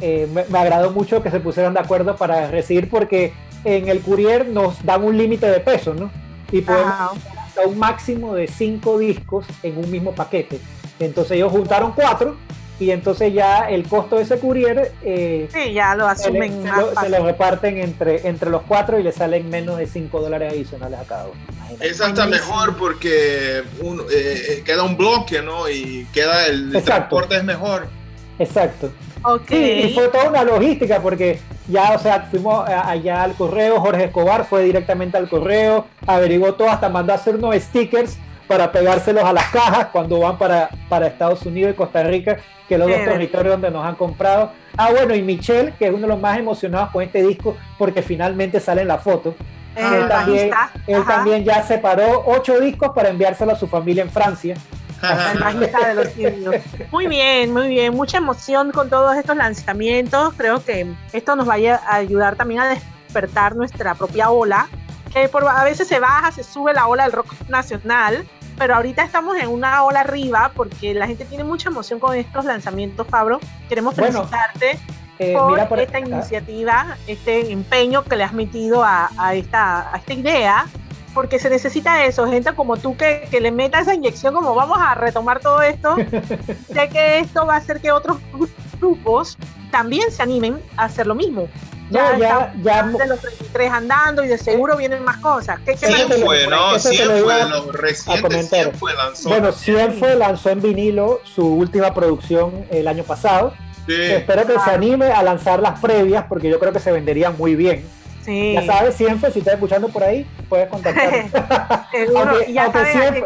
eh, me, me agradó mucho que se pusieran de acuerdo para recibir porque en el courier nos dan un límite de peso, ¿no? Y podemos Ajá. hasta un máximo de cinco discos en un mismo paquete. Entonces ellos juntaron cuatro y entonces ya el costo de ese courier eh, Sí, ya lo asumen se lo, se fácil. lo reparten entre, entre los cuatro y le salen menos de 5 dólares adicionales a cada uno. Imagínate. Es hasta mejor porque un- eh, eh, queda un bloque, ¿no? Y queda el, el transporte es mejor. Exacto. Ok. Sí, y fue toda una logística porque ya, o sea, fuimos allá al correo, Jorge Escobar fue directamente al correo, averiguó todo, hasta mandó a hacer unos stickers para pegárselos a las cajas cuando van para, para Estados Unidos y Costa Rica, que es los dos territorios donde nos han comprado. Ah, bueno, y Michelle, que es uno de los más emocionados con este disco porque finalmente sale en la foto. Eh, él también- Él también ya separó ocho discos para enviárselo a su familia en Francia. Bajista de los simios. Muy bien, muy bien. Mucha emoción con todos estos lanzamientos. Creo que esto nos vaya a ayudar también a despertar nuestra propia ola. Que por, a veces se baja, se sube la ola del rock nacional, pero ahorita estamos en una ola arriba porque la gente tiene mucha emoción con estos lanzamientos, Fabro. Queremos Bueno, felicitarte Eh, por mira por esta acá. iniciativa, este empeño que le has metido a, a esta, a esta idea, porque se necesita eso, gente como tú que, que le meta esa inyección como vamos a retomar todo esto. sé que esto va a hacer que otros gru- grupos también se animen a hacer lo mismo. No, ya, ya, de los 33 andando y de seguro vienen más cosas. ¿Qué, qué Eso más te ¿Quién lo- fue, viene por no? ahí? eso te lo ¿Quién iba fue? a- Los recientes, comentar. ¿quién fue? Lanzó. Bueno, Cienfue lanzó en vinilo su última producción el año pasado. Sí. Espero que se Ah. anime a lanzar las previas porque yo creo que se venderían muy bien. Sí, Ya sabes, Cienfue, si estás escuchando por ahí, puedes contactarnos. aunque- y ya aunque sabes siempre-.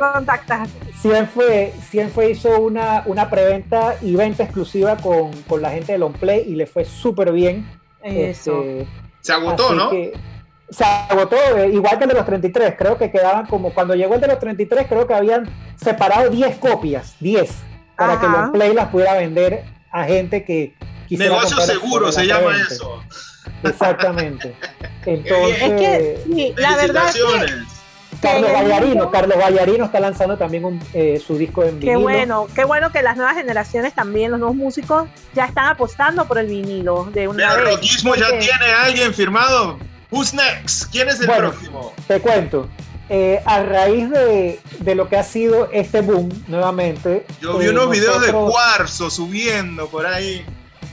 Cienfue, Cienfue hizo una, una preventa y venta exclusiva con, con la gente de Longplay y le fue súper bien. Eso. Este, Se agotó, ¿no? que se agotó, eh, igual que el de los 33. Creo que quedaban como cuando llegó el de los 33, creo que habían separado 10 copias, 10, para que Ajá. Longplay las pudiera vender a gente que quisiera Negocio comprar seguro se la llama eso. Exactamente. Entonces, Es que sí, la verdad es que. Carlos el Vallarino, Carlos Vallarino está lanzando también un, eh, su disco en Qué vinilo. bueno, qué bueno que las nuevas generaciones también, los nuevos músicos, ya están apostando por el vinilo de una Pero vez. Rockismo ya porque- tiene a alguien firmado. Who's next? ¿Quién es el Bueno. próximo? Te cuento, eh, a raíz de, de lo que ha sido este boom, nuevamente. Yo vi eh, unos videos de cuarzo subiendo por ahí.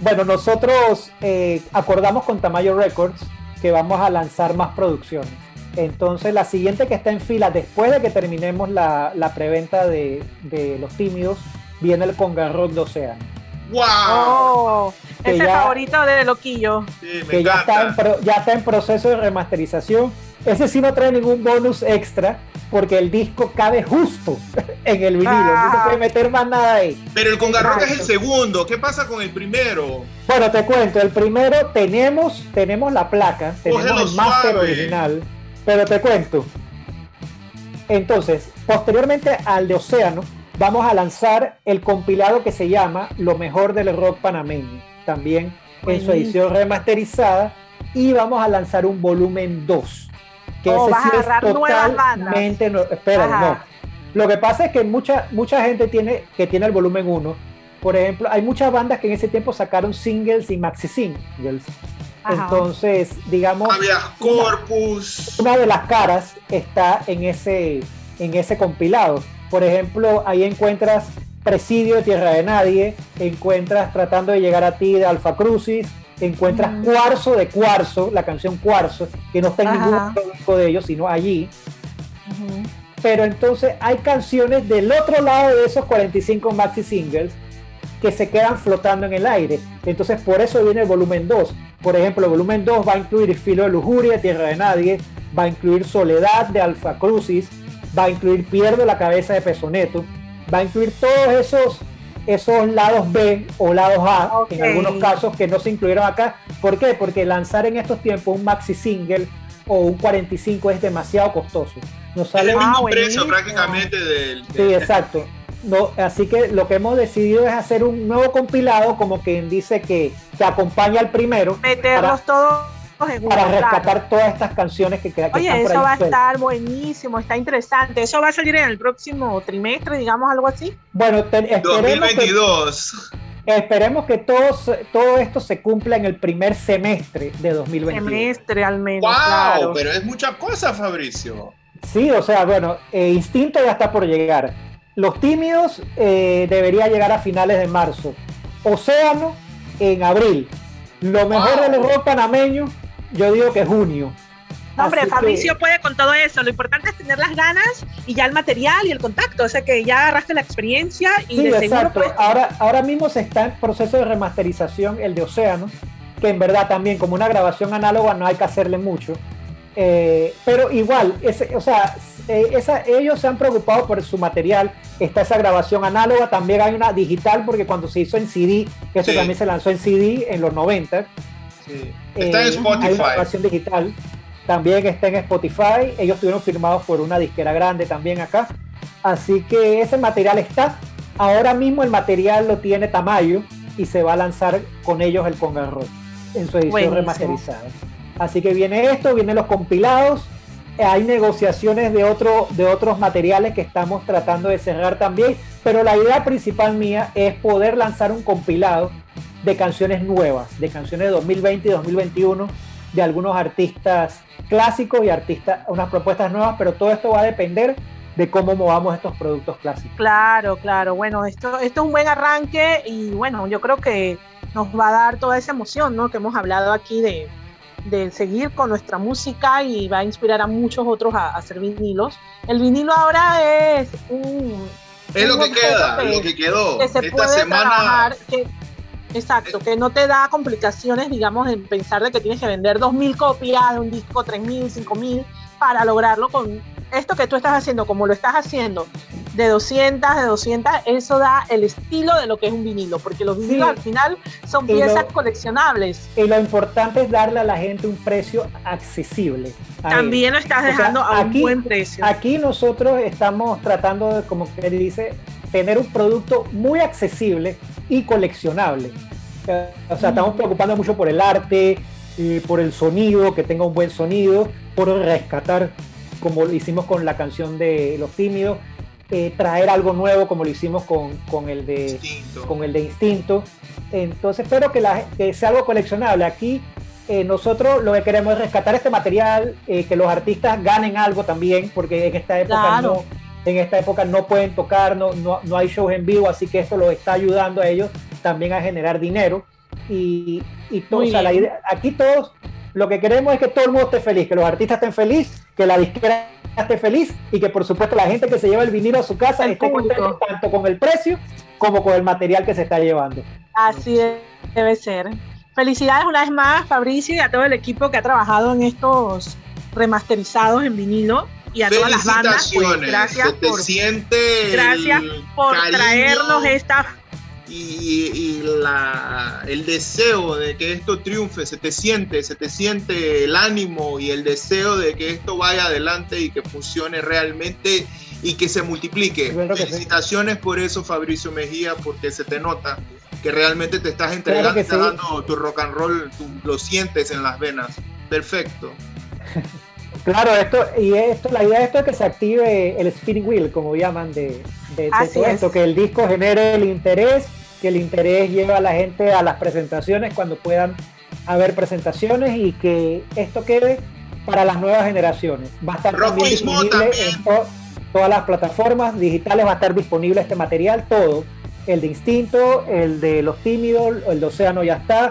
Bueno, nosotros eh, acordamos con Tamayo Records que vamos a lanzar más producciones. Entonces, la siguiente que está en fila, después de que terminemos la, la preventa de, de Los Tímidos, viene el Congarrón de Océano. ¡Wow! Oh, Que ese ya- favorito de Loquillo. Sí, me que ya está, en encanta. pro- ya está en proceso de remasterización. Ese sí no trae ningún bonus extra porque el disco cabe justo en el vinilo. No se Ah. puede meter más nada ahí. Pero el Congarrock es el segundo. ¿Qué pasa con el primero? Bueno, te cuento, el primero tenemos, tenemos la placa, tenemos Cógelo el máster suave. original, pero te cuento. Entonces, posteriormente al de Océano, vamos a lanzar el compilado que se llama Lo mejor del rock panameño, también en su edición remasterizada, y vamos a lanzar un volumen 2, que Oh, ese vas a es agarrar nuevas totalmente, no, espera, Ajá. no. Lo que pasa es que mucha, mucha gente tiene, que tiene el volumen 1, por ejemplo, hay muchas bandas que en ese tiempo sacaron singles y maxi singles. Ajá. Entonces, digamos, Corpus. una de las caras está en ese, en ese compilado. Por ejemplo, ahí encuentras Presidio de Tierra de Nadie, encuentras Tratando de llegar a ti de Alfa Crucis, encuentras Mm. Cuarzo de Cuarzo, la canción Cuarzo, que no está en Ajá. ningún disco de ellos, sino allí. Pero entonces hay canciones del otro lado de esos 45 maxi singles que se quedan flotando en el aire. Entonces por eso viene el volumen 2. Por ejemplo, el volumen 2 va a incluir Filo de Lujuria, Tierra de Nadie, va a incluir Soledad de Alfa Crucis, va a incluir Pierdo la cabeza de Pesoneto, va a incluir todos esos, esos lados B o lados A, en algunos casos que no se incluyeron acá. ¿Por qué? Porque lanzar en estos tiempos un maxi single o un 45 es demasiado costoso. Nos Es sale el mismo Ah, precio prácticamente del. Sí, exacto. No, así que lo que hemos decidido es hacer un nuevo compilado, como quien dice que, que acompaña al primero. Meterlos todos en uno, para rescatar todas estas canciones que, que que Oye, están por eso ahí va a estar buenísimo, está interesante. Eso va a salir en el próximo trimestre, digamos, algo así. Bueno, te- esperemos que, 2022. esperemos que todo, se- todo esto se cumpla en el primer semestre de 2021. Semestre al menos, ¡Wow! claro. Pero es mucha cosa, Fabricio. Sí, o sea, bueno, eh, Instinto ya está por llegar. Los Tímidos eh, debería llegar a finales de marzo. Océano en abril. Lo mejor Wow. del rock panameño, yo digo que es junio. No, hombre, Así que- Fabricio puede con todo eso. Lo importante es tener las ganas y ya el material y el contacto. O sea que ya agarraste la experiencia y Sí, de seguro exacto. puedes- Ahora, ahora mismo se está en proceso de remasterización el de Océano, que en verdad también como una grabación análoga no hay que hacerle mucho. Eh, pero igual, ese, o sea, eh, esa- ellos se han preocupado por su material. Está esa grabación análoga, también hay una digital, porque cuando se hizo en CD, esto Sí. también se lanzó en CD en los 90. Sí. eh, Está en Hay una grabación digital. También está en Spotify. Ellos estuvieron firmados por una disquera grande también acá. Así que ese material está. Ahora mismo el material lo tiene Tamayo y se va a lanzar con ellos el Conga Rock en su edición Buenísimo. remasterizada. Así que viene esto, vienen los compilados. Hay negociaciones de, otro, de otros materiales que estamos tratando de cerrar también. Pero la idea principal mía es poder lanzar un compilado de canciones nuevas, de canciones de 2020 y 2021, de algunos artistas clásicos y artistas, unas propuestas nuevas, pero todo esto va a depender de cómo movamos estos productos clásicos. Claro, claro. Bueno, esto, esto es un buen arranque y bueno, yo creo que nos va a dar toda esa emoción, ¿no? Que hemos hablado aquí de, de seguir con nuestra música y va a inspirar a muchos otros a, a hacer vinilos. El vinilo ahora es un... Es lo que queda, que- lo que quedó. que se Esta puede semana. trabajar, que, exacto, que no te da complicaciones, digamos, en pensar de que tienes que vender 2.000 copias de un disco, 3.000, 5.000, para lograrlo con esto que tú estás haciendo, como lo estás haciendo, de 200, de 200, eso da el estilo de lo que es un vinilo, porque los vinilos Sí. al final son Y lo- piezas coleccionables. Y lo importante es darle a la gente un precio accesible. También lo estás O sea, dejando a un buen precio. Aquí nosotros estamos tratando de, como que dice, tener un producto muy accesible y coleccionable. O sea, estamos preocupando mucho por el arte, eh, por el sonido, que tenga un buen sonido, por rescatar, como lo hicimos con la canción de Los Tímidos, eh, traer algo nuevo, como lo hicimos con, con el de Distinto. con el de instinto. Entonces, espero que, la- que sea algo coleccionable. Aquí eh, nosotros lo que queremos es rescatar este material, eh, que los artistas ganen algo también, porque en esta época Claro. no, en esta época no pueden tocar, no, no, no hay shows en vivo, así que esto los está ayudando a ellos también a generar dinero. Y, y todo, Muy o sea, la bien. idea- aquí todos lo que queremos es que todo el mundo esté feliz, que los artistas estén felices, que la disquera esté feliz y que por supuesto la gente que se lleva el vinilo a su casa El esté contento tanto con el precio como con el material que se está llevando. Así de- debe ser. Felicidades una vez más, Fabricio, y a todo el equipo que ha trabajado en estos remasterizados en vinilo y a todas las bandas. Pues, gracias Se por, siente gracias por traernos esta. y, y la, el deseo de que esto triunfe, se te siente, se te siente el ánimo y el deseo de que esto vaya adelante y que funcione realmente y que se multiplique. Claro que sí. Felicitaciones por eso, Fabricio Mejía, porque se te nota que realmente te estás entregando, Claro sí. dando tu rock and roll, tú lo sientes en las venas. Perfecto. Claro, esto, y esto, la idea de esto es que se active el spinning wheel, como llaman, de, de- todo es. esto, que el disco genere el interés, que el interés lleve a la gente a las presentaciones cuando puedan haber presentaciones y que esto quede para las nuevas generaciones. Va a estar también disponible también. en to- todas las plataformas digitales, va a estar disponible este material, todo. El de Instinto, el de Los Tímidos, el de Océano ya está,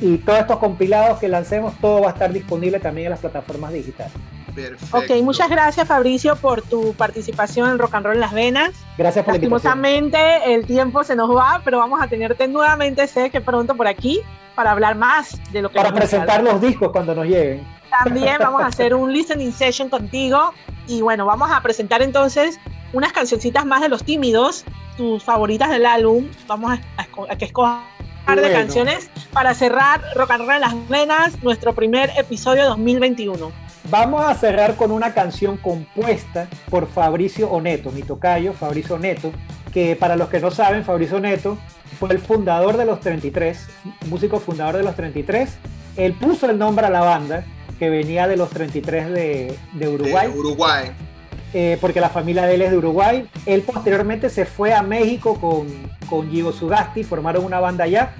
y todos estos compilados que lancemos, todo va a estar disponible también en las plataformas digitales. Perfecto. Ok, muchas gracias, Fabricio, por tu participación en Rock and Roll en las Venas. Gracias por la invitación. Lastimosamente el tiempo se nos va, pero vamos a tenerte nuevamente, sé que pronto por aquí, para hablar más de lo que Para presentar los discos cuando nos lleguen. También vamos a hacer un listening session contigo y bueno, vamos a presentar entonces unas cancioncitas más de los tímidos, tus favoritas del álbum. Vamos a, a a que escojas par de Bueno. canciones para cerrar Rock and Roll en las Venas, nuestro primer episodio 2021. Vamos a cerrar con una canción compuesta por Fabricio Oneto, mi tocayo, Fabricio Oneto, que para los que no saben, Fabricio Oneto fue el fundador de los 33, músico fundador de los 33, él puso el nombre a la banda, que venía de los 33 de, de Uruguay, De Uruguay. Eh, porque la familia de él es de Uruguay. Él posteriormente se fue a México con, con Gigo Sugasti, formaron una banda allá.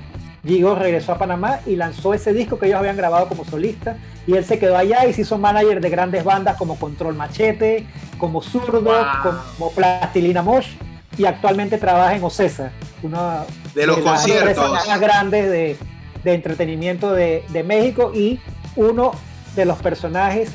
Gigo regresó a Panamá y lanzó ese disco que ellos habían grabado como solista. Y él se quedó allá y se hizo manager de grandes bandas como Control Machete, como Zurdo, Wow. como Plastilina Mosh. Y actualmente trabaja en Ocesa, una De los las conciertos. más grandes de, de entretenimiento de, de México y uno de los personajes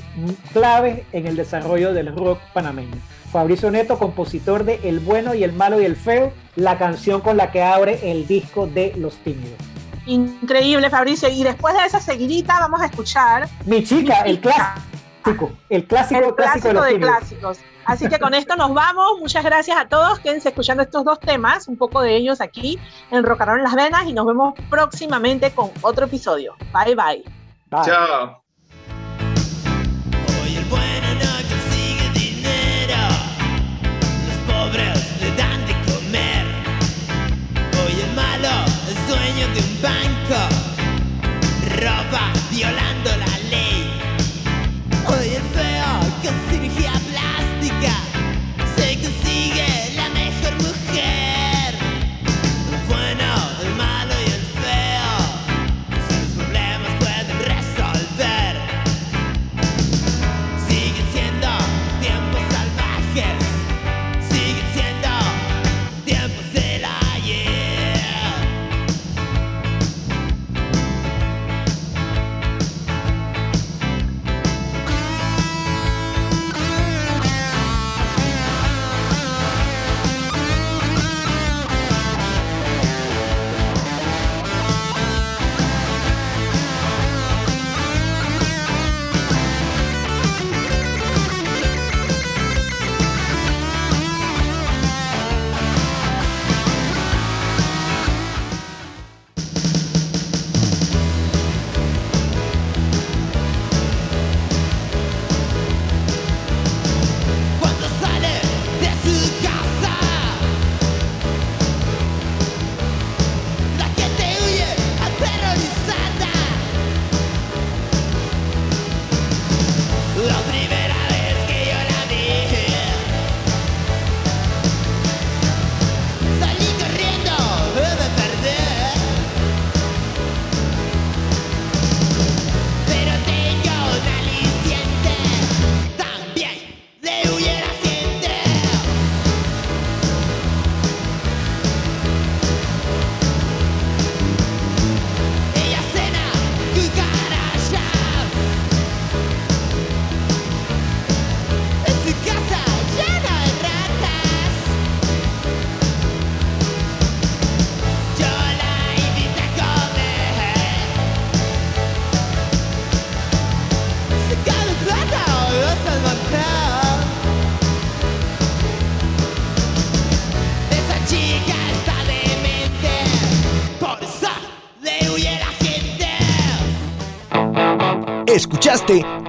claves en el desarrollo del rock panameño. Fabricio Neto, compositor de El bueno y el malo y el feo, la canción con la que abre el disco de Los Tímidos. Increíble, Fabricio. Y después de esa seguidita vamos a escuchar Mi chica, Mi el chica. clásico, el clásico, el clásico de clásico clásicos. Así que con esto nos vamos. Muchas gracias a todos. Quédense escuchando estos dos temas, un poco de ellos aquí en Rocarón en las Venas y nos vemos próximamente con otro episodio. Bye bye. Bye. Chao. Un banco,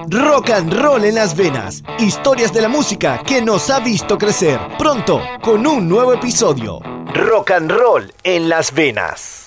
Rock and Roll en las venas. Historias de la música que nos ha visto crecer. Pronto con un nuevo episodio. Rock and Roll en las venas.